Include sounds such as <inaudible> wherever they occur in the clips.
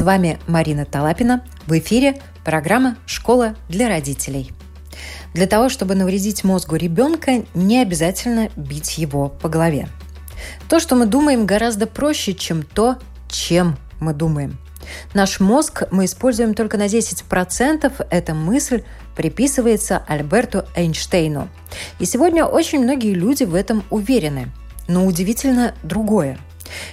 С вами Марина Талапина. В эфире программа «Школа для родителей». Для того, чтобы навредить мозгу ребенка, не обязательно бить его по голове. То, что мы думаем, гораздо проще, чем то, чем мы думаем. Наш мозг мы используем только на 10%. Эта мысль приписывается Альберту Эйнштейну. И сегодня очень многие люди в этом уверены. Но удивительно другое –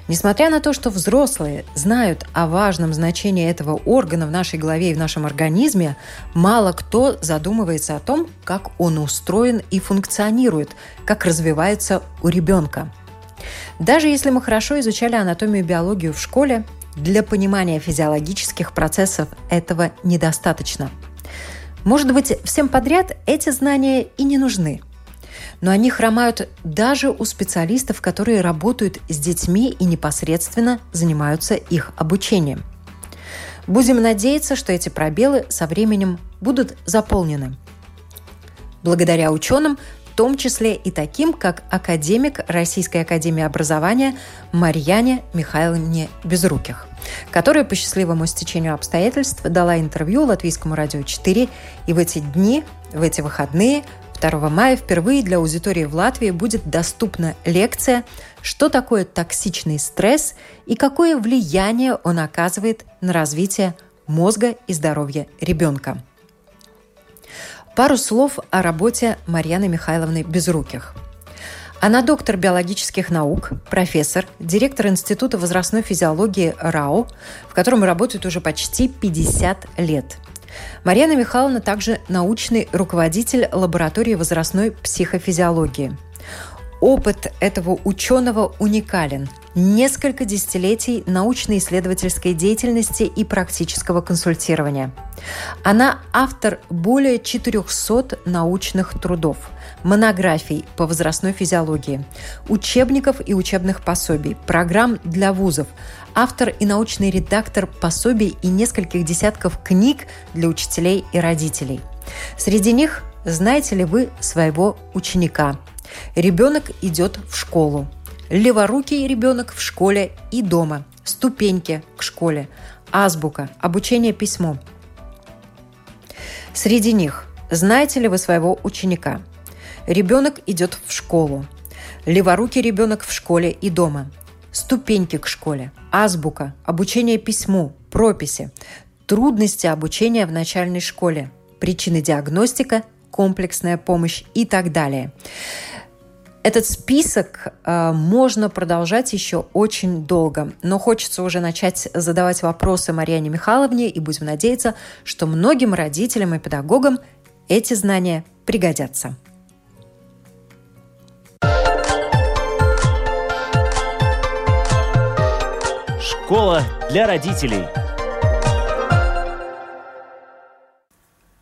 Несмотря на то, что взрослые знают о важном значении этого органа в нашей голове и в нашем организме, мало кто задумывается о том, как он устроен и функционирует, как развивается у ребенка. Даже если мы хорошо изучали анатомию и биологию в школе, для понимания физиологических процессов этого недостаточно. Может быть, всем подряд эти знания и не нужны – но они хромают даже у специалистов, которые работают с детьми и непосредственно занимаются их обучением. Будем надеяться, что эти пробелы со временем будут заполнены. Благодаря ученым, в том числе и таким, как академик Российской академии образования Марьяне Михайловне Безруких, которая по счастливому стечению обстоятельств дала интервью Латвийскому радио 4 и в эти дни, в эти выходные 2 мая впервые для аудитории в Латвии будет доступна лекция «Что такое токсичный стресс и какое влияние он оказывает на развитие мозга и здоровья ребенка». Пару слов о работе Марьяны Михайловны Безруких – она доктор биологических наук, профессор, директор Института возрастной физиологии РАО, в котором работает уже почти 50 лет. Марьяна Михайловна также научный руководитель лаборатории возрастной психофизиологии. Опыт этого ученого уникален. Несколько десятилетий научно-исследовательской деятельности и практического консультирования. Она автор более 400 научных трудов – монографий по возрастной физиологии, учебников и учебных пособий, программ для вузов, автор и научный редактор пособий и нескольких десятков книг для учителей и родителей. Среди них знаете ли вы своего ученика? Ребенок идет в школу. Леворукий ребенок в школе и дома. Ступеньки к школе. Азбука. Обучение письму. Среди них знаете ли вы своего ученика? Ребенок идет в школу. Леворукий ребенок в школе и дома. Ступеньки к школе. Азбука. Обучение письму. Прописи. Трудности обучения в начальной школе. Причины диагностика. Комплексная помощь и так далее. Этот список э, можно продолжать еще очень долго, но хочется уже начать задавать вопросы Марьяне Михайловне и будем надеяться, что многим родителям и педагогам эти знания пригодятся. Школа для родителей.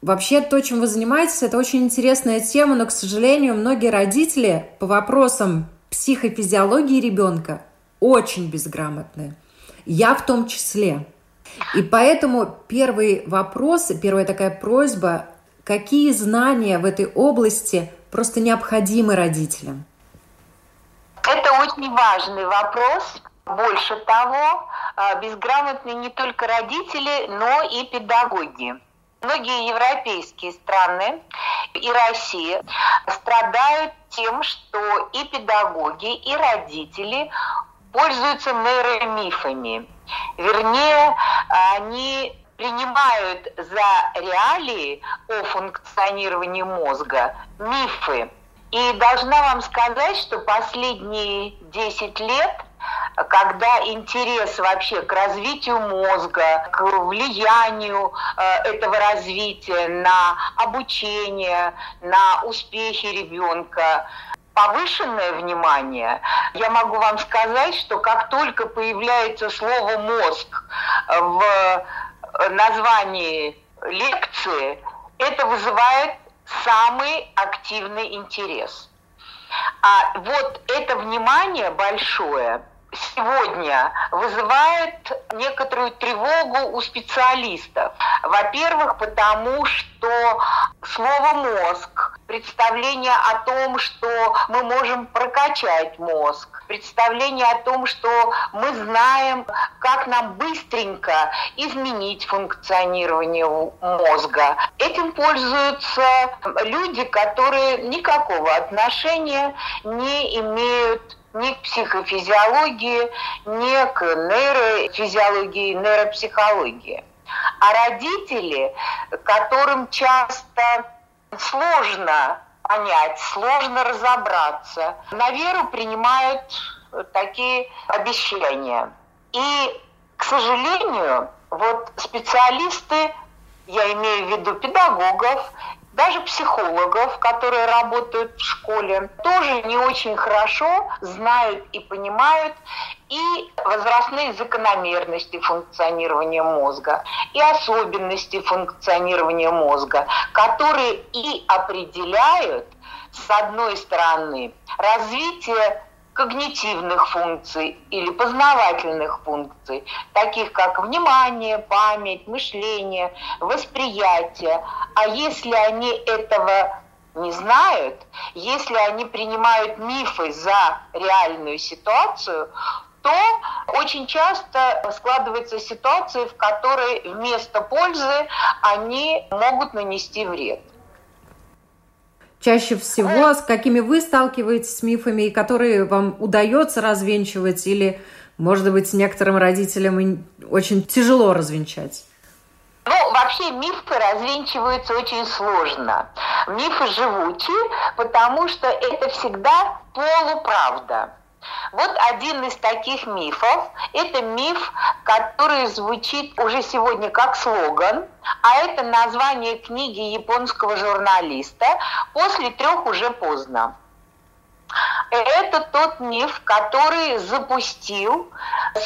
Вообще, то, чем вы занимаетесь, это очень интересная тема, но, к сожалению, многие родители по вопросам психофизиологии ребенка очень безграмотны. Я в том числе. И поэтому первый вопрос, первая такая просьба, какие знания в этой области просто необходимы родителям? Это очень важный вопрос, больше того, а, безграмотны не только родители, но и педагоги. Многие европейские страны и Россия страдают тем, что и педагоги, и родители пользуются нейромифами. Вернее, они принимают за реалии о функционировании мозга мифы. И должна вам сказать, что последние 10 лет когда интерес вообще к развитию мозга, к влиянию э, этого развития на обучение, на успехи ребенка, повышенное внимание, я могу вам сказать, что как только появляется слово «мозг» в названии лекции, это вызывает самый активный интерес. А вот это внимание большое сегодня вызывает некоторую тревогу у специалистов. Во-первых, потому что слово «мозг», представление о том, что мы можем прокачать мозг, представление о том, что мы знаем, как нам быстренько изменить функционирование мозга. Этим пользуются люди, которые никакого отношения не имеют ни к психофизиологии, ни к нейрофизиологии, нейропсихологии. А родители, которым часто сложно понять, сложно разобраться, на веру принимают такие обещания. И, к сожалению, вот специалисты, я имею в виду педагогов даже психологов, которые работают в школе, тоже не очень хорошо знают и понимают и возрастные закономерности функционирования мозга, и особенности функционирования мозга, которые и определяют, с одной стороны, развитие когнитивных функций или познавательных функций, таких как внимание, память, мышление, восприятие. А если они этого не знают, если они принимают мифы за реальную ситуацию, то очень часто складывается ситуация, в которой вместо пользы они могут нанести вред чаще всего, с какими вы сталкиваетесь с мифами, и которые вам удается развенчивать, или, может быть, некоторым родителям очень тяжело развенчать? Ну, вообще мифы развенчиваются очень сложно. Мифы живучие, потому что это всегда полуправда. Вот один из таких мифов – это миф, который звучит уже сегодня как слоган, а это название книги японского журналиста. «После трех уже поздно». Это тот миф, который запустил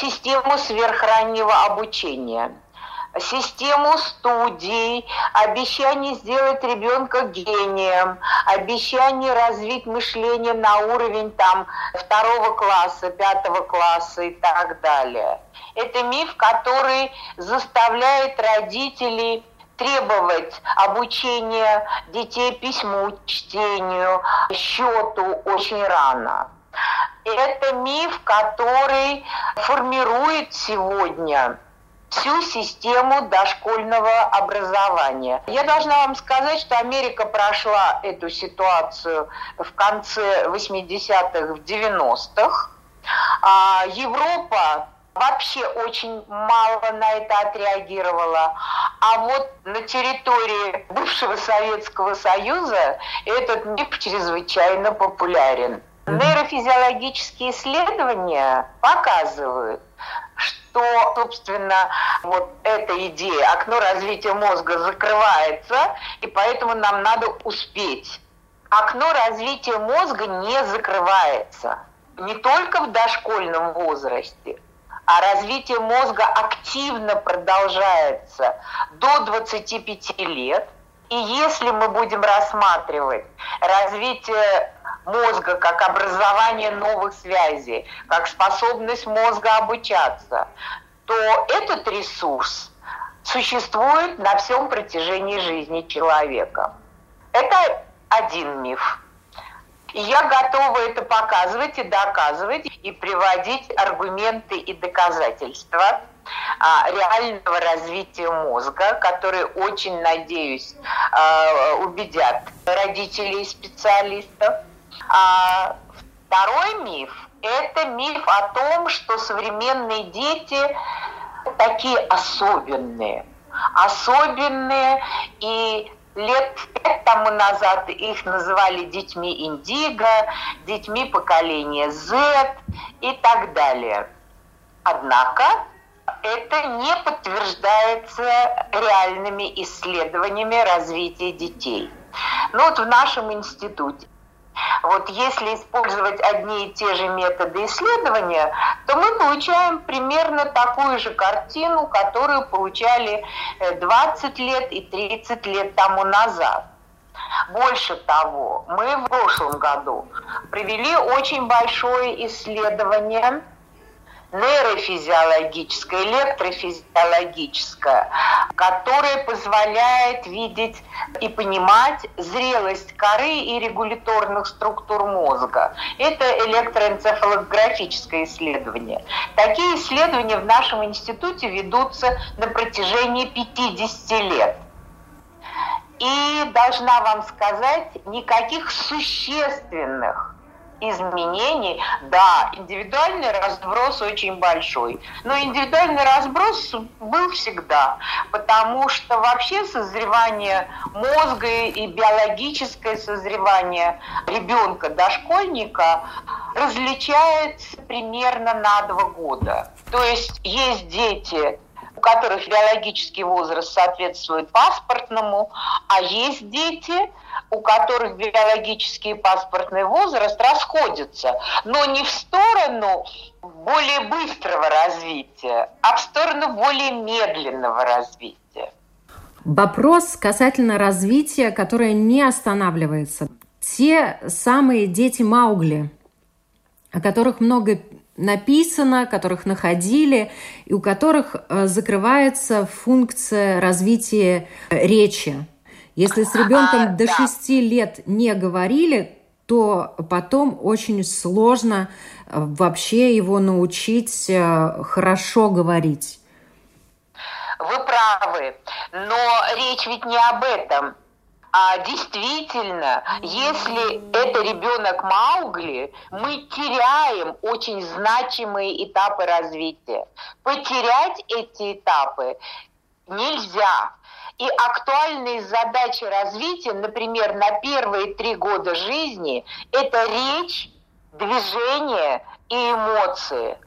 систему сверхраннего обучения – систему студий, обещание сделать ребенка гением, обещание развить мышление на уровень там второго класса, пятого класса и так далее. Это миф, который заставляет родителей требовать обучения детей письму, чтению, счету очень рано. Это миф, который формирует сегодня всю систему дошкольного образования. Я должна вам сказать, что Америка прошла эту ситуацию в конце 80-х, в 90-х. А Европа вообще очень мало на это отреагировала. А вот на территории бывшего Советского Союза этот миф чрезвычайно популярен. Нейрофизиологические исследования показывают, что, собственно, вот эта идея, окно развития мозга закрывается, и поэтому нам надо успеть. Окно развития мозга не закрывается. Не только в дошкольном возрасте, а развитие мозга активно продолжается до 25 лет. И если мы будем рассматривать развитие мозга, как образование новых связей, как способность мозга обучаться, то этот ресурс существует на всем протяжении жизни человека. Это один миф. И я готова это показывать и доказывать, и приводить аргументы и доказательства а, реального развития мозга, которые очень, надеюсь, а, убедят родителей и специалистов. А второй миф – это миф о том, что современные дети такие особенные. Особенные и лет пять тому назад их называли детьми индиго, детьми поколения Z и так далее. Однако это не подтверждается реальными исследованиями развития детей. Ну вот в нашем институте вот если использовать одни и те же методы исследования, то мы получаем примерно такую же картину, которую получали 20 э, лет и 30 лет тому назад. Больше того, мы в прошлом году провели очень большое исследование нейрофизиологическое, электрофизиологическое, которое позволяет видеть и понимать зрелость коры и регуляторных структур мозга. Это электроэнцефалографическое исследование. Такие исследования в нашем институте ведутся на протяжении 50 лет. И должна вам сказать, никаких существенных изменений, да, индивидуальный разброс очень большой. Но индивидуальный разброс был всегда, потому что вообще созревание мозга и биологическое созревание ребенка, дошкольника различается примерно на два года. То есть есть дети, у которых биологический возраст соответствует паспортному, а есть дети, у которых биологический и паспортный возраст расходятся, но не в сторону более быстрого развития, а в сторону более медленного развития. Вопрос касательно развития, которое не останавливается. Те самые дети Маугли, о которых много написано, которых находили, и у которых э, закрывается функция развития речи. Если с ребенком а, до да. 6 лет не говорили, то потом очень сложно э, вообще его научить э, хорошо говорить. Вы правы, но речь ведь не об этом. А действительно, если это ребенок Маугли, мы теряем очень значимые этапы развития. Потерять эти этапы нельзя. И актуальные задачи развития, например, на первые три года жизни, это речь, движение и эмоции.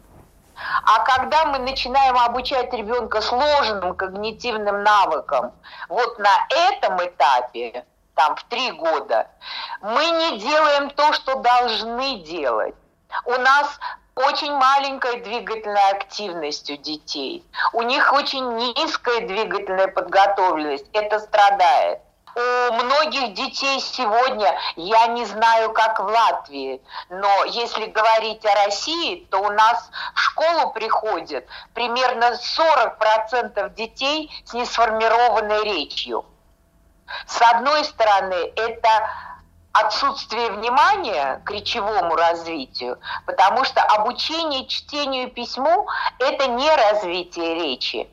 А когда мы начинаем обучать ребенка сложным когнитивным навыкам, вот на этом этапе, там в три года, мы не делаем то, что должны делать. У нас очень маленькая двигательная активность у детей. У них очень низкая двигательная подготовленность. Это страдает. У многих детей сегодня, я не знаю, как в Латвии, но если говорить о России, то у нас в школу приходит примерно 40% детей с несформированной речью. С одной стороны, это отсутствие внимания к речевому развитию, потому что обучение чтению и письму – это не развитие речи.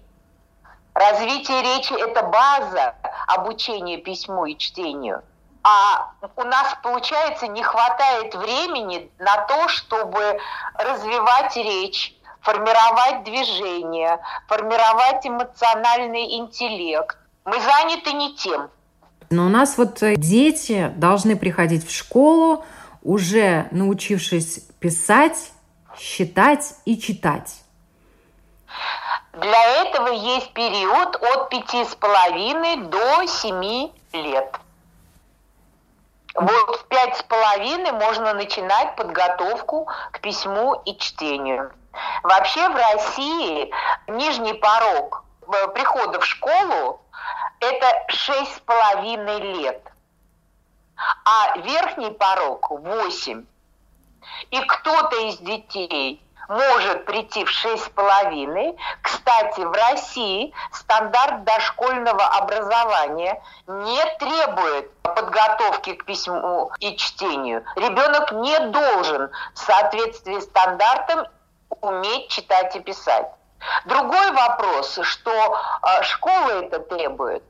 Развитие речи – это база обучения письму и чтению. А у нас, получается, не хватает времени на то, чтобы развивать речь, формировать движение, формировать эмоциональный интеллект. Мы заняты не тем – но у нас вот э, дети должны приходить в школу, уже научившись писать, считать и читать. Для этого есть период от пяти с половиной до семи лет. Вот в пять с половиной можно начинать подготовку к письму и чтению. Вообще в России нижний порог э, прихода в школу это шесть с половиной лет, а верхний порог восемь. И кто-то из детей может прийти в шесть с половиной. Кстати, в России стандарт дошкольного образования не требует подготовки к письму и чтению. Ребенок не должен в соответствии с стандартом уметь читать и писать. Другой вопрос, что э, школа это требует,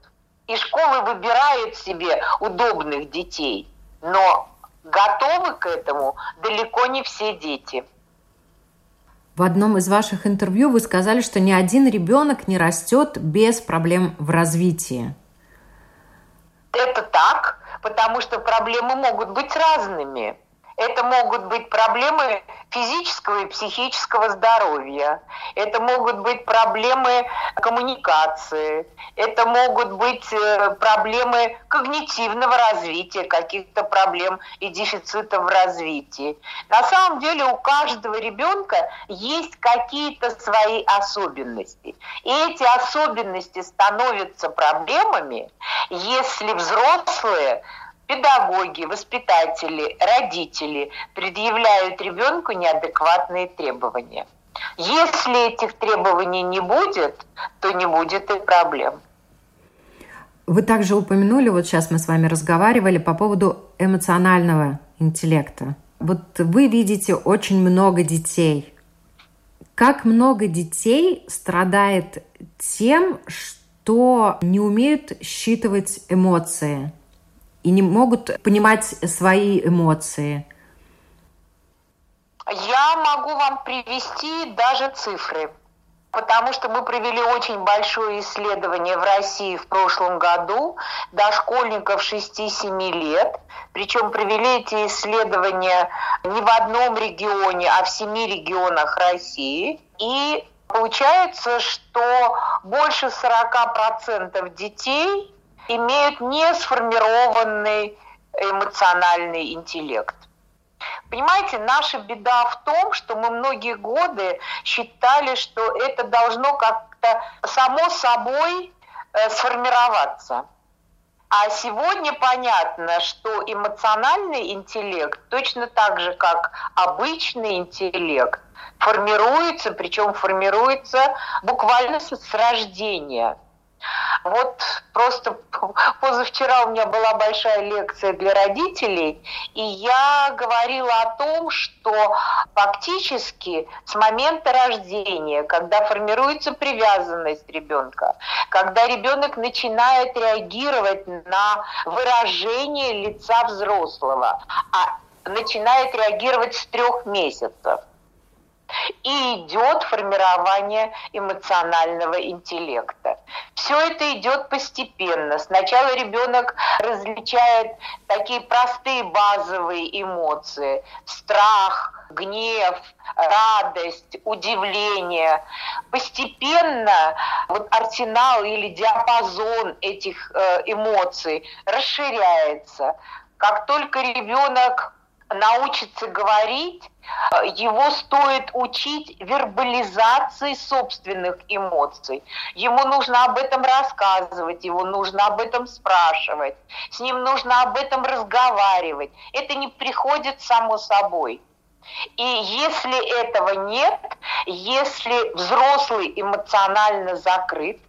и школы выбирают себе удобных детей, но готовы к этому далеко не все дети. В одном из ваших интервью вы сказали, что ни один ребенок не растет без проблем в развитии. Это так, потому что проблемы могут быть разными. Это могут быть проблемы физического и психического здоровья. Это могут быть проблемы коммуникации. Это могут быть э, проблемы когнитивного развития, каких-то проблем и дефицитов в развитии. На самом деле у каждого ребенка есть какие-то свои особенности. И эти особенности становятся проблемами, если взрослые педагоги, воспитатели, родители предъявляют ребенку неадекватные требования. Если этих требований не будет, то не будет и проблем. Вы также упомянули, вот сейчас мы с вами разговаривали по поводу эмоционального интеллекта. Вот вы видите очень много детей. Как много детей страдает тем, что не умеют считывать эмоции? И не могут понимать свои эмоции? Я могу вам привести даже цифры, потому что мы провели очень большое исследование в России в прошлом году дошкольников 6-7 лет. Причем провели эти исследования не в одном регионе, а в семи регионах России. И получается, что больше 40% детей имеют не сформированный эмоциональный интеллект. Понимаете, наша беда в том, что мы многие годы считали, что это должно как-то само собой э, сформироваться. А сегодня понятно, что эмоциональный интеллект точно так же, как обычный интеллект, формируется, причем формируется буквально с рождения – вот просто <laughs> позавчера у меня была большая лекция для родителей, и я говорила о том, что фактически с момента рождения, когда формируется привязанность ребенка, когда ребенок начинает реагировать на выражение лица взрослого, а начинает реагировать с трех месяцев, и идет формирование эмоционального интеллекта. Все это идет постепенно. Сначала ребенок различает такие простые базовые эмоции. Страх, гнев, радость, удивление. Постепенно вот арсенал или диапазон этих э, эмоций расширяется. Как только ребенок научится говорить, его стоит учить вербализации собственных эмоций. Ему нужно об этом рассказывать, его нужно об этом спрашивать, с ним нужно об этом разговаривать. Это не приходит само собой. И если этого нет, если взрослый эмоционально закрыт,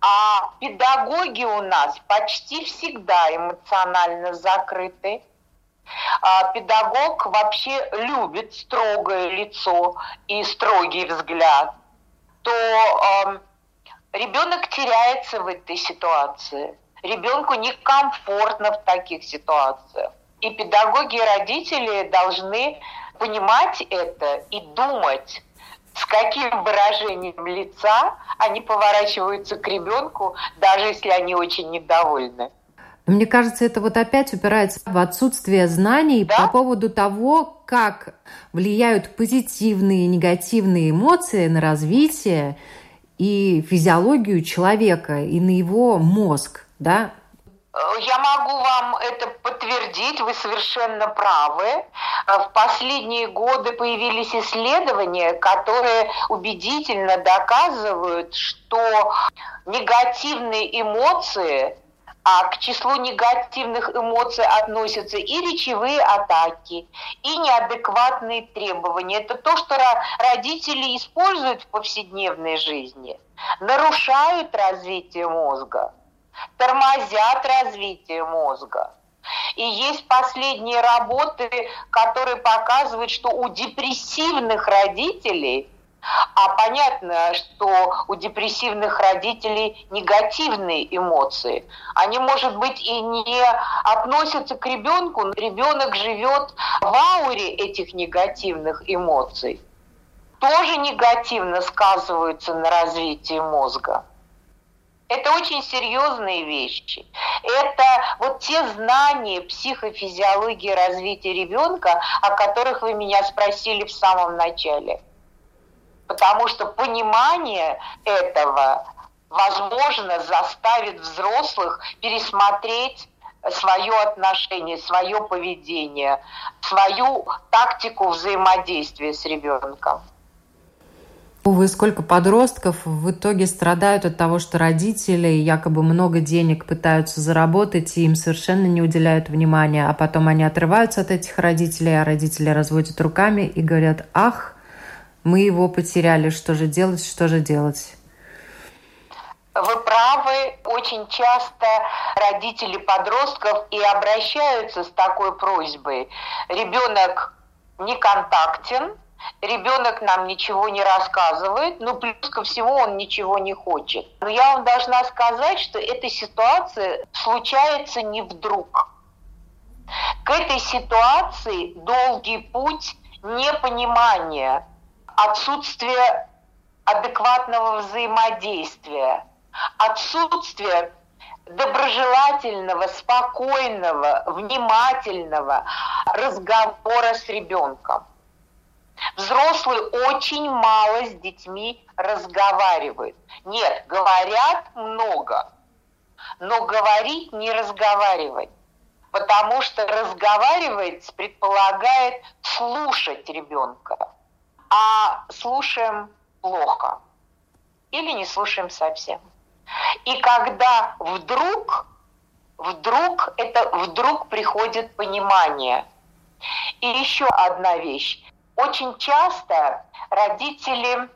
а педагоги у нас почти всегда эмоционально закрыты, педагог вообще любит строгое лицо и строгий взгляд, то э, ребенок теряется в этой ситуации. Ребенку некомфортно в таких ситуациях. И педагоги и родители должны понимать это и думать, с каким выражением лица они поворачиваются к ребенку, даже если они очень недовольны. Мне кажется, это вот опять упирается в отсутствие знаний да? по поводу того, как влияют позитивные и негативные эмоции на развитие и физиологию человека, и на его мозг, да? Я могу вам это подтвердить, вы совершенно правы. В последние годы появились исследования, которые убедительно доказывают, что негативные эмоции а к числу негативных эмоций относятся и речевые атаки, и неадекватные требования. Это то, что родители используют в повседневной жизни, нарушают развитие мозга, тормозят развитие мозга. И есть последние работы, которые показывают, что у депрессивных родителей а понятно, что у депрессивных родителей негативные эмоции. Они, может быть, и не относятся к ребенку, но ребенок живет в ауре этих негативных эмоций. Тоже негативно сказываются на развитии мозга. Это очень серьезные вещи. Это вот те знания психофизиологии развития ребенка, о которых вы меня спросили в самом начале. Потому что понимание этого, возможно, заставит взрослых пересмотреть свое отношение, свое поведение, свою тактику взаимодействия с ребенком. Вы сколько подростков в итоге страдают от того, что родители якобы много денег пытаются заработать, и им совершенно не уделяют внимания, а потом они отрываются от этих родителей, а родители разводят руками и говорят, ах, мы его потеряли, что же делать, что же делать? Вы правы, очень часто родители подростков и обращаются с такой просьбой. Ребенок не контактен, ребенок нам ничего не рассказывает, но плюс ко всему он ничего не хочет. Но я вам должна сказать, что эта ситуация случается не вдруг. К этой ситуации долгий путь непонимания, отсутствие адекватного взаимодействия, отсутствие доброжелательного, спокойного, внимательного разговора с ребенком. Взрослые очень мало с детьми разговаривают. Нет, говорят много, но говорить не разговаривать. Потому что разговаривать предполагает слушать ребенка. А слушаем плохо. Или не слушаем совсем. И когда вдруг, вдруг, это вдруг приходит понимание. И еще одна вещь. Очень часто родители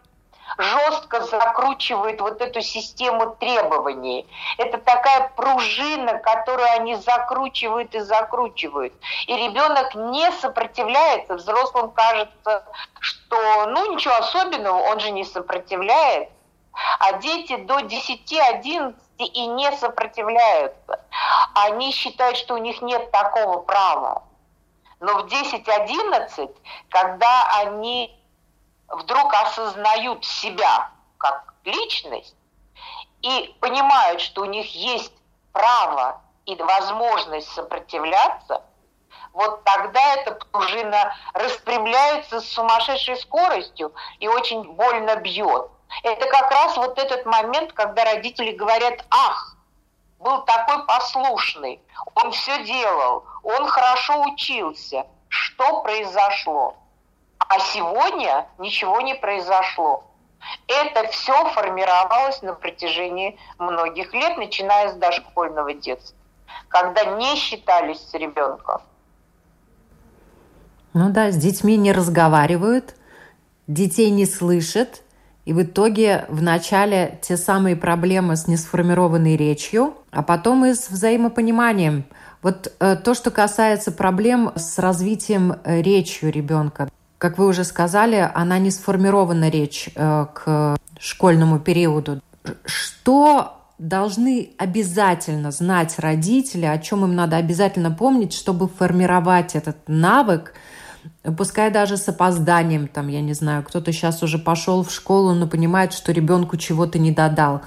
жестко закручивают вот эту систему требований. Это такая пружина, которую они закручивают и закручивают. И ребенок не сопротивляется. Взрослым кажется, что ну ничего особенного, он же не сопротивляется. А дети до 10-11 и не сопротивляются. Они считают, что у них нет такого права. Но в 10-11, когда они вдруг осознают себя как личность и понимают, что у них есть право и возможность сопротивляться, вот тогда эта пружина распрямляется с сумасшедшей скоростью и очень больно бьет. Это как раз вот этот момент, когда родители говорят, ах, был такой послушный, он все делал, он хорошо учился. Что произошло? А сегодня ничего не произошло. Это все формировалось на протяжении многих лет, начиная с дошкольного детства, когда не считались с ребенком. Ну да, с детьми не разговаривают, детей не слышат, и в итоге в начале те самые проблемы с несформированной речью, а потом и с взаимопониманием. Вот э, то, что касается проблем с развитием э, речью ребенка. Как вы уже сказали, она не сформирована речь э, к школьному периоду. Что должны обязательно знать родители, о чем им надо обязательно помнить, чтобы формировать этот навык – пускай даже с опозданием, там, я не знаю, кто-то сейчас уже пошел в школу, но понимает, что ребенку чего-то не додал.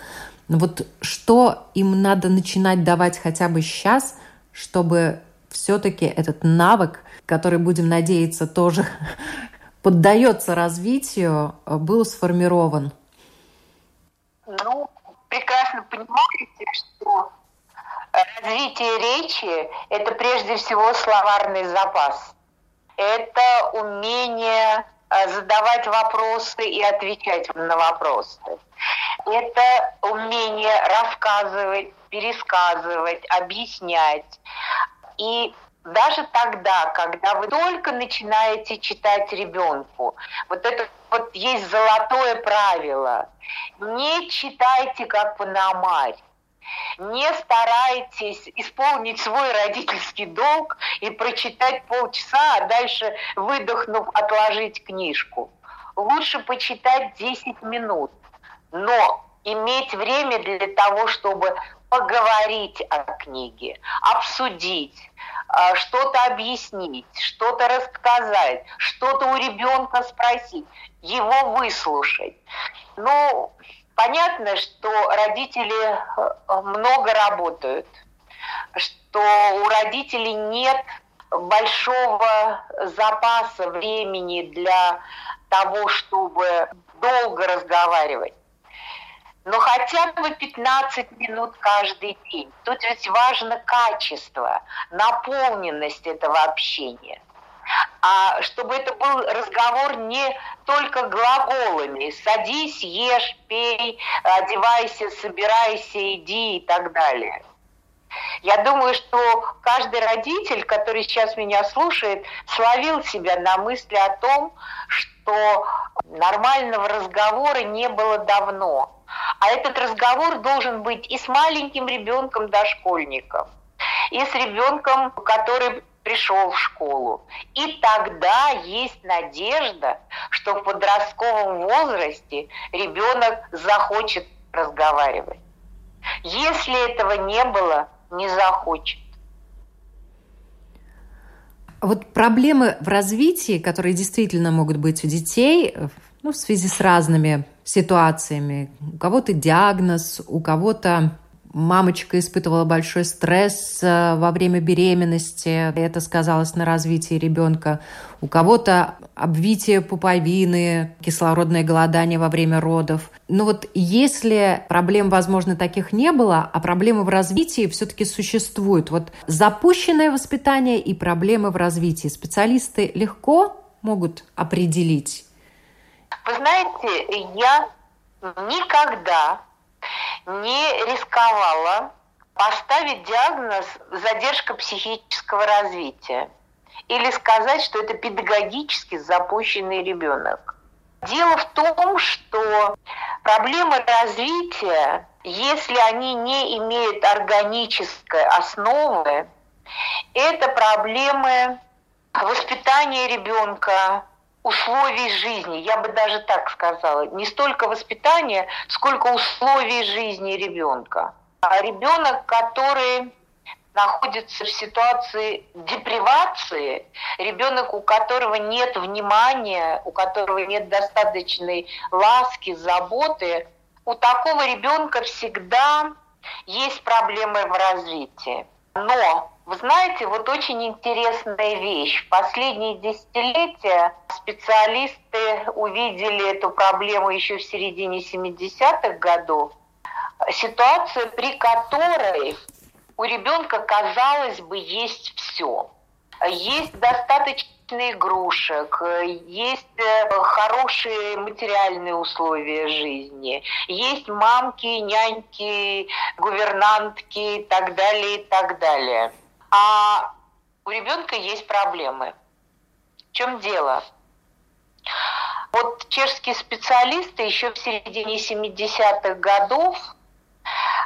Но вот что им надо начинать давать хотя бы сейчас, чтобы все-таки этот навык, который, будем надеяться, тоже <laughs> поддается развитию, был сформирован? Ну, прекрасно понимаете, что развитие речи – это прежде всего словарный запас это умение э, задавать вопросы и отвечать на вопросы. Это умение рассказывать, пересказывать, объяснять. И даже тогда, когда вы только начинаете читать ребенку, вот это вот есть золотое правило. Не читайте как Панамарь не старайтесь исполнить свой родительский долг и прочитать полчаса, а дальше, выдохнув, отложить книжку. Лучше почитать 10 минут, но иметь время для того, чтобы поговорить о книге, обсудить, что-то объяснить, что-то рассказать, что-то у ребенка спросить, его выслушать. Ну, Понятно, что родители э, много работают, что у родителей нет большого запаса времени для того, чтобы долго разговаривать. Но хотя бы 15 минут каждый день. Тут ведь важно качество, наполненность этого общения. А чтобы это был разговор не только глаголами «садись, ешь, пей, одевайся, собирайся, иди» и так далее. Я думаю, что каждый родитель, который сейчас меня слушает, словил себя на мысли о том, что нормального разговора не было давно. А этот разговор должен быть и с маленьким ребенком дошкольником, и с ребенком, который пришел в школу. И тогда есть надежда, что в подростковом возрасте ребенок захочет разговаривать. Если этого не было, не захочет. Вот проблемы в развитии, которые действительно могут быть у детей, ну, в связи с разными ситуациями. У кого-то диагноз, у кого-то мамочка испытывала большой стресс э, во время беременности, это сказалось на развитии ребенка. У кого-то обвитие пуповины, кислородное голодание во время родов. Но вот если проблем, возможно, таких не было, а проблемы в развитии все-таки существуют, вот запущенное воспитание и проблемы в развитии специалисты легко могут определить? Вы знаете, я никогда не рисковала поставить диагноз задержка психического развития или сказать, что это педагогически запущенный ребенок. Дело в том, что проблемы развития, если они не имеют органической основы, это проблемы воспитания ребенка, условий жизни, я бы даже так сказала, не столько воспитания, сколько условий жизни ребенка. А ребенок, который находится в ситуации депривации, ребенок, у которого нет внимания, у которого нет достаточной ласки, заботы, у такого ребенка всегда есть проблемы в развитии. Но вы знаете, вот очень интересная вещь. В последние десятилетия специалисты увидели эту проблему еще в середине 70-х годов. Ситуация, при которой у ребенка, казалось бы, есть все. Есть достаточно игрушек, есть э, хорошие материальные условия жизни, есть мамки, няньки, гувернантки и так далее, и так далее а у ребенка есть проблемы. В чем дело? Вот чешские специалисты еще в середине 70-х годов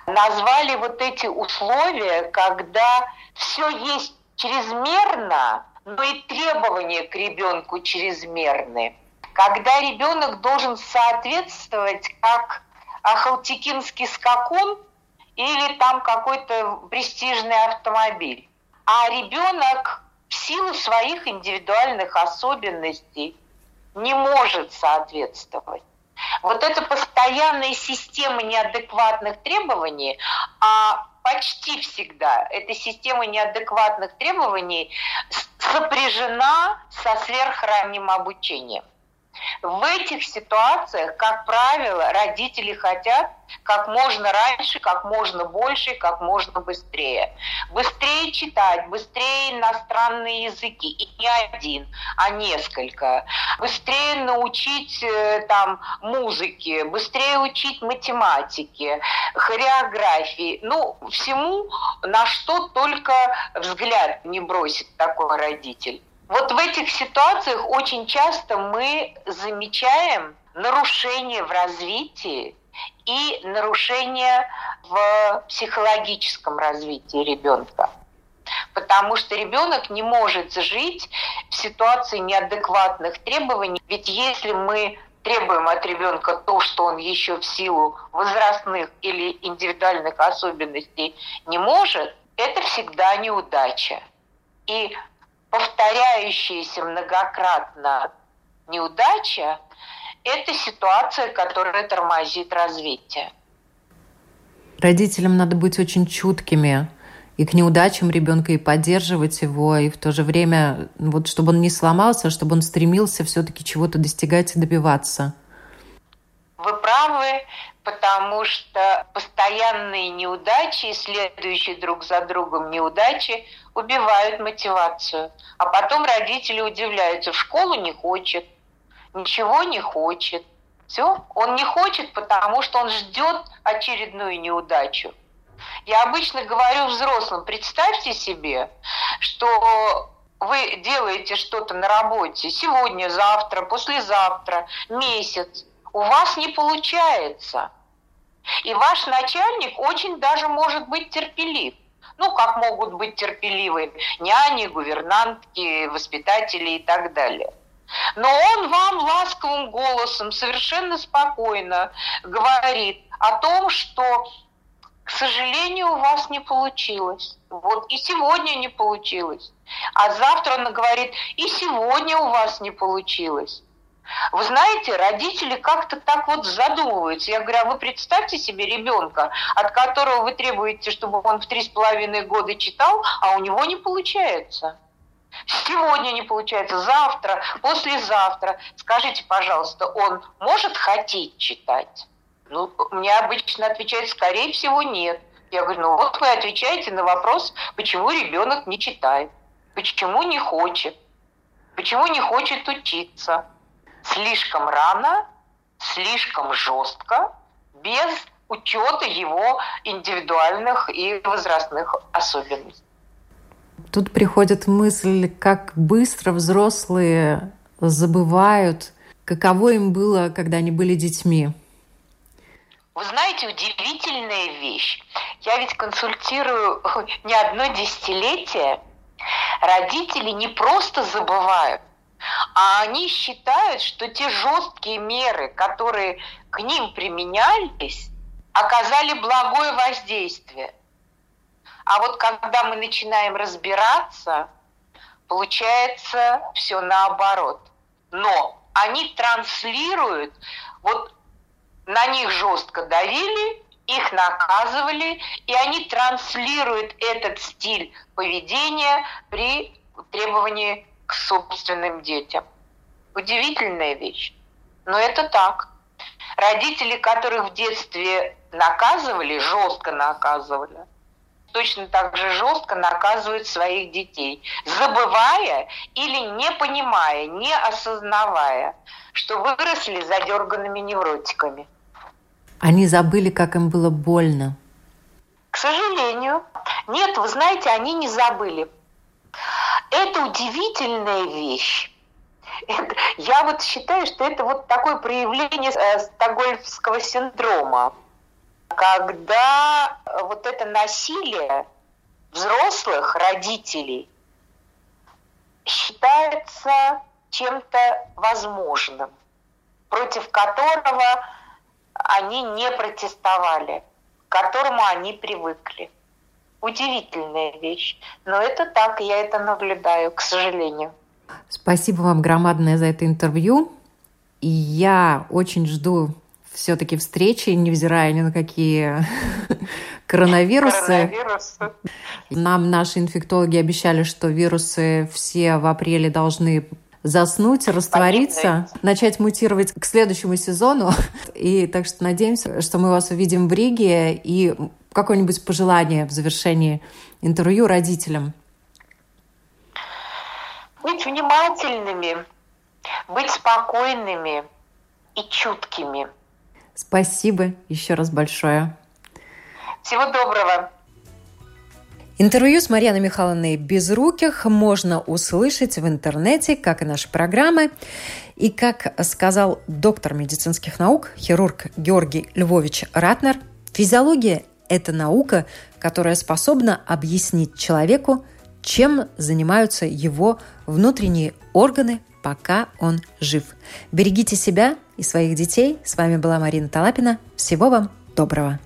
назвали вот эти условия, когда все есть чрезмерно, но и требования к ребенку чрезмерны. Когда ребенок должен соответствовать как ахалтекинский скакун или там какой-то престижный автомобиль а ребенок в силу своих индивидуальных особенностей не может соответствовать. Вот эта постоянная система неадекватных требований, а почти всегда эта система неадекватных требований сопряжена со сверхранним обучением. В этих ситуациях, как правило, родители хотят как можно раньше, как можно больше, как можно быстрее. Быстрее читать, быстрее иностранные языки, и не один, а несколько. Быстрее научить э, там музыке, быстрее учить математике, хореографии. Ну, всему, на что только взгляд не бросит такой родитель. Вот в этих ситуациях очень часто мы замечаем нарушение в развитии и нарушение в психологическом развитии ребенка. Потому что ребенок не может жить в ситуации неадекватных требований. Ведь если мы требуем от ребенка то, что он еще в силу возрастных или индивидуальных особенностей не может, это всегда неудача. И повторяющаяся многократно неудача это ситуация, которая тормозит развитие. Родителям надо быть очень чуткими и к неудачам ребенка и поддерживать его, и в то же время, вот чтобы он не сломался, чтобы он стремился все-таки чего-то достигать и добиваться. Вы правы, потому что постоянные неудачи следующие друг за другом неудачи убивают мотивацию. А потом родители удивляются, в школу не хочет, ничего не хочет. Все, он не хочет, потому что он ждет очередную неудачу. Я обычно говорю взрослым, представьте себе, что вы делаете что-то на работе сегодня, завтра, послезавтра, месяц, у вас не получается. И ваш начальник очень даже может быть терпелив. Ну, как могут быть терпеливы няни, гувернантки, воспитатели и так далее. Но он вам ласковым голосом, совершенно спокойно говорит о том, что, к сожалению, у вас не получилось. Вот и сегодня не получилось. А завтра он говорит, и сегодня у вас не получилось. Вы знаете, родители как-то так вот задумываются. Я говорю, а вы представьте себе ребенка, от которого вы требуете, чтобы он в три с половиной года читал, а у него не получается. Сегодня не получается, завтра, послезавтра. Скажите, пожалуйста, он может хотеть читать? Ну, мне обычно отвечают, скорее всего, нет. Я говорю, ну вот вы отвечаете на вопрос, почему ребенок не читает, почему не хочет, почему не хочет учиться. Слишком рано, слишком жестко, без учета его индивидуальных и возрастных особенностей. Тут приходит мысль, как быстро взрослые забывают, каково им было, когда они были детьми. Вы знаете, удивительная вещь. Я ведь консультирую <laughs> не одно десятилетие. Родители не просто забывают, а они считают, что те жесткие меры, которые к ним применялись, оказали благое воздействие – а вот когда мы начинаем разбираться, получается все наоборот. Но они транслируют, вот на них жестко давили, их наказывали, и они транслируют этот стиль поведения при требовании к собственным детям. Удивительная вещь. Но это так. Родители, которых в детстве наказывали, жестко наказывали, точно так же жестко наказывают своих детей, забывая или не понимая, не осознавая, что выросли задерганными невротиками. Они забыли, как им было больно. К сожалению. Нет, вы знаете, они не забыли. Это удивительная вещь. Я вот считаю, что это вот такое проявление э, стокгольмского синдрома когда вот это насилие взрослых родителей считается чем-то возможным, против которого они не протестовали, к которому они привыкли. Удивительная вещь. Но это так, я это наблюдаю, к сожалению. Спасибо вам громадное за это интервью. И я очень жду все-таки встречи, невзирая ни на какие <laughs> коронавирусы. коронавирусы. Нам наши инфектологи обещали, что вирусы все в апреле должны заснуть, раствориться, начать мутировать к следующему сезону. <laughs> И так что надеемся, что мы вас увидим в Риге. И какое-нибудь пожелание в завершении интервью родителям? Быть внимательными, быть спокойными и чуткими – Спасибо еще раз большое. Всего доброго. Интервью с Марьяной Михайловной Безруких можно услышать в интернете, как и наши программы. И как сказал доктор медицинских наук, хирург Георгий Львович Ратнер, физиология – это наука, которая способна объяснить человеку, чем занимаются его внутренние органы, пока он жив. Берегите себя и своих детей. С вами была Марина Талапина. Всего вам доброго.